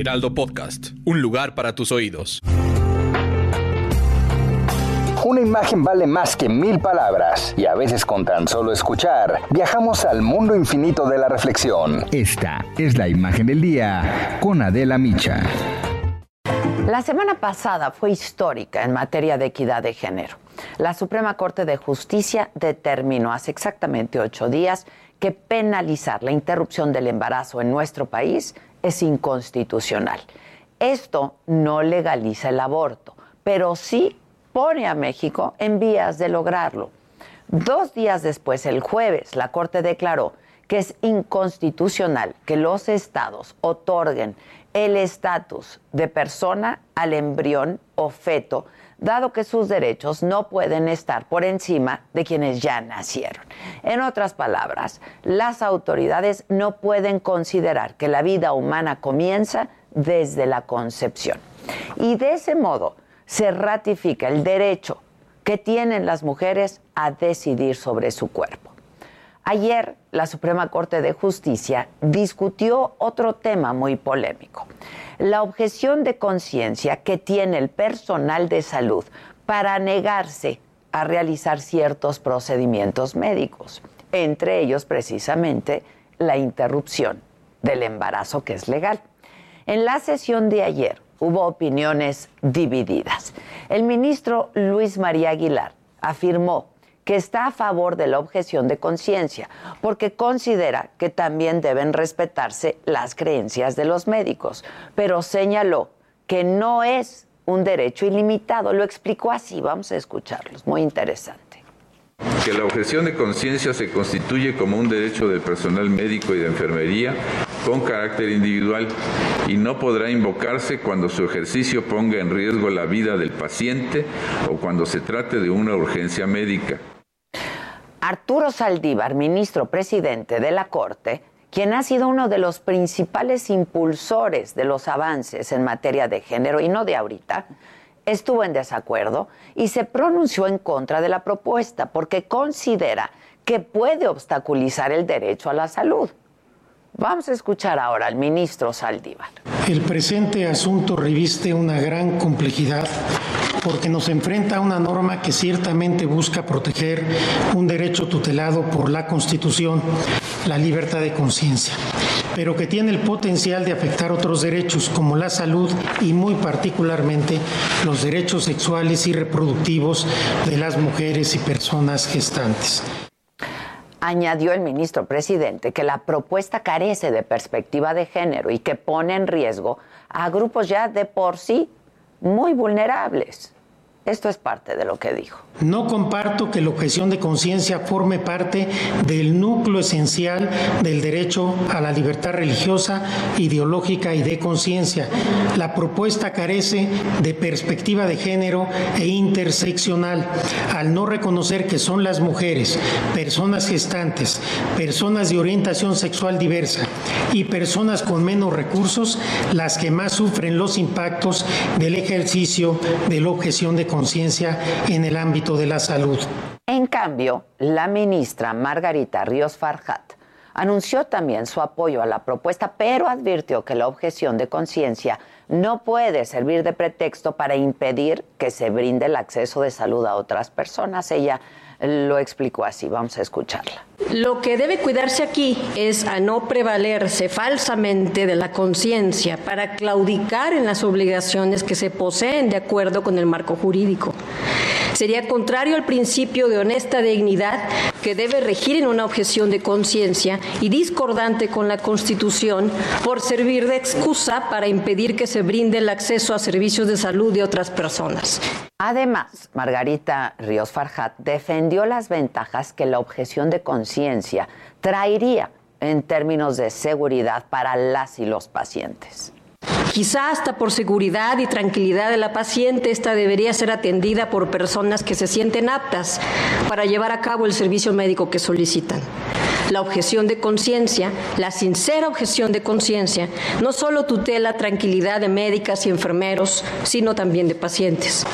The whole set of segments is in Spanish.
Heraldo Podcast, un lugar para tus oídos. Una imagen vale más que mil palabras y a veces con tan solo escuchar viajamos al mundo infinito de la reflexión. Esta es la imagen del día con Adela Micha. La semana pasada fue histórica en materia de equidad de género. La Suprema Corte de Justicia determinó hace exactamente ocho días que penalizar la interrupción del embarazo en nuestro país es inconstitucional. Esto no legaliza el aborto, pero sí pone a México en vías de lograrlo. Dos días después, el jueves, la Corte declaró que es inconstitucional que los estados otorguen el estatus de persona al embrión o feto, dado que sus derechos no pueden estar por encima de quienes ya nacieron. En otras palabras, las autoridades no pueden considerar que la vida humana comienza desde la concepción. Y de ese modo se ratifica el derecho que tienen las mujeres a decidir sobre su cuerpo. Ayer la Suprema Corte de Justicia discutió otro tema muy polémico, la objeción de conciencia que tiene el personal de salud para negarse a realizar ciertos procedimientos médicos, entre ellos precisamente la interrupción del embarazo que es legal. En la sesión de ayer hubo opiniones divididas. El ministro Luis María Aguilar afirmó que está a favor de la objeción de conciencia, porque considera que también deben respetarse las creencias de los médicos, pero señaló que no es un derecho ilimitado. Lo explicó así, vamos a escucharlos, muy interesante. Que la objeción de conciencia se constituye como un derecho del personal médico y de enfermería con carácter individual y no podrá invocarse cuando su ejercicio ponga en riesgo la vida del paciente o cuando se trate de una urgencia médica. Arturo Saldívar, ministro presidente de la Corte, quien ha sido uno de los principales impulsores de los avances en materia de género y no de ahorita, estuvo en desacuerdo y se pronunció en contra de la propuesta porque considera que puede obstaculizar el derecho a la salud. Vamos a escuchar ahora al ministro Saldívar. El presente asunto reviste una gran complejidad porque nos enfrenta a una norma que ciertamente busca proteger un derecho tutelado por la Constitución, la libertad de conciencia pero que tiene el potencial de afectar otros derechos como la salud y muy particularmente los derechos sexuales y reproductivos de las mujeres y personas gestantes. Añadió el ministro presidente que la propuesta carece de perspectiva de género y que pone en riesgo a grupos ya de por sí muy vulnerables. Esto es parte de lo que dijo. No comparto que la objeción de conciencia forme parte del núcleo esencial del derecho a la libertad religiosa, ideológica y de conciencia. La propuesta carece de perspectiva de género e interseccional al no reconocer que son las mujeres, personas gestantes, personas de orientación sexual diversa y personas con menos recursos las que más sufren los impactos del ejercicio de la objeción de conciencia en el ámbito de la salud. En cambio, la ministra Margarita Ríos Farjat anunció también su apoyo a la propuesta, pero advirtió que la objeción de conciencia no puede servir de pretexto para impedir que se brinde el acceso de salud a otras personas. Ella lo explicó así, vamos a escucharla. Lo que debe cuidarse aquí es a no prevalerse falsamente de la conciencia para claudicar en las obligaciones que se poseen de acuerdo con el marco jurídico. Sería contrario al principio de honesta dignidad que debe regir en una objeción de conciencia y discordante con la Constitución por servir de excusa para impedir que se brinde el acceso a servicios de salud de otras personas. Además, Margarita Ríos Farjat defendió las ventajas que la objeción de conciencia traería en términos de seguridad para las y los pacientes. Quizá hasta por seguridad y tranquilidad de la paciente, esta debería ser atendida por personas que se sienten aptas para llevar a cabo el servicio médico que solicitan. La objeción de conciencia, la sincera objeción de conciencia, no solo tutela tranquilidad de médicas y enfermeros, sino también de pacientes.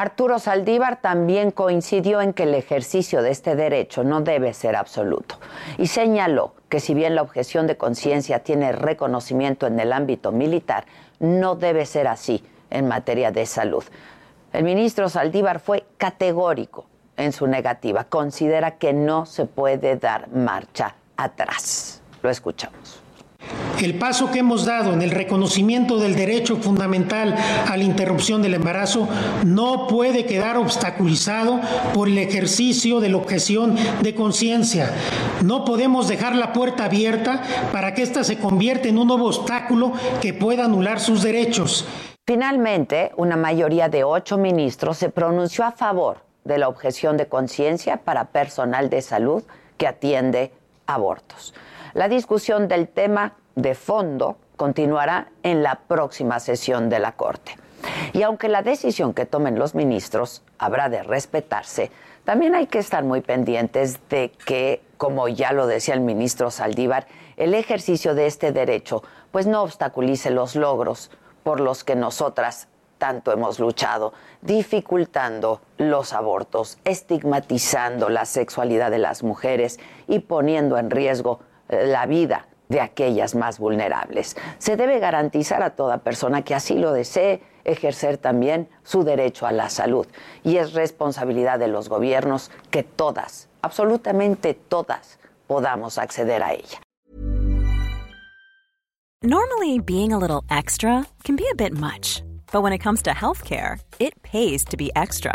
Arturo Saldívar también coincidió en que el ejercicio de este derecho no debe ser absoluto y señaló que si bien la objeción de conciencia tiene reconocimiento en el ámbito militar, no debe ser así en materia de salud. El ministro Saldívar fue categórico en su negativa. Considera que no se puede dar marcha atrás. Lo escuchamos. El paso que hemos dado en el reconocimiento del derecho fundamental a la interrupción del embarazo no puede quedar obstaculizado por el ejercicio de la objeción de conciencia. No podemos dejar la puerta abierta para que ésta se convierta en un nuevo obstáculo que pueda anular sus derechos. Finalmente, una mayoría de ocho ministros se pronunció a favor de la objeción de conciencia para personal de salud que atiende abortos. La discusión del tema de fondo continuará en la próxima sesión de la Corte. Y aunque la decisión que tomen los ministros habrá de respetarse, también hay que estar muy pendientes de que, como ya lo decía el ministro Saldívar, el ejercicio de este derecho pues no obstaculice los logros por los que nosotras tanto hemos luchado, dificultando los abortos, estigmatizando la sexualidad de las mujeres y poniendo en riesgo la vida de aquellas más vulnerables. Se debe garantizar a toda persona que así lo desee ejercer también su derecho a la salud y es responsabilidad de los gobiernos que todas, absolutamente todas, podamos acceder a ella. Normally being a little extra can be a bit much, but when it comes to healthcare, it pays to be extra.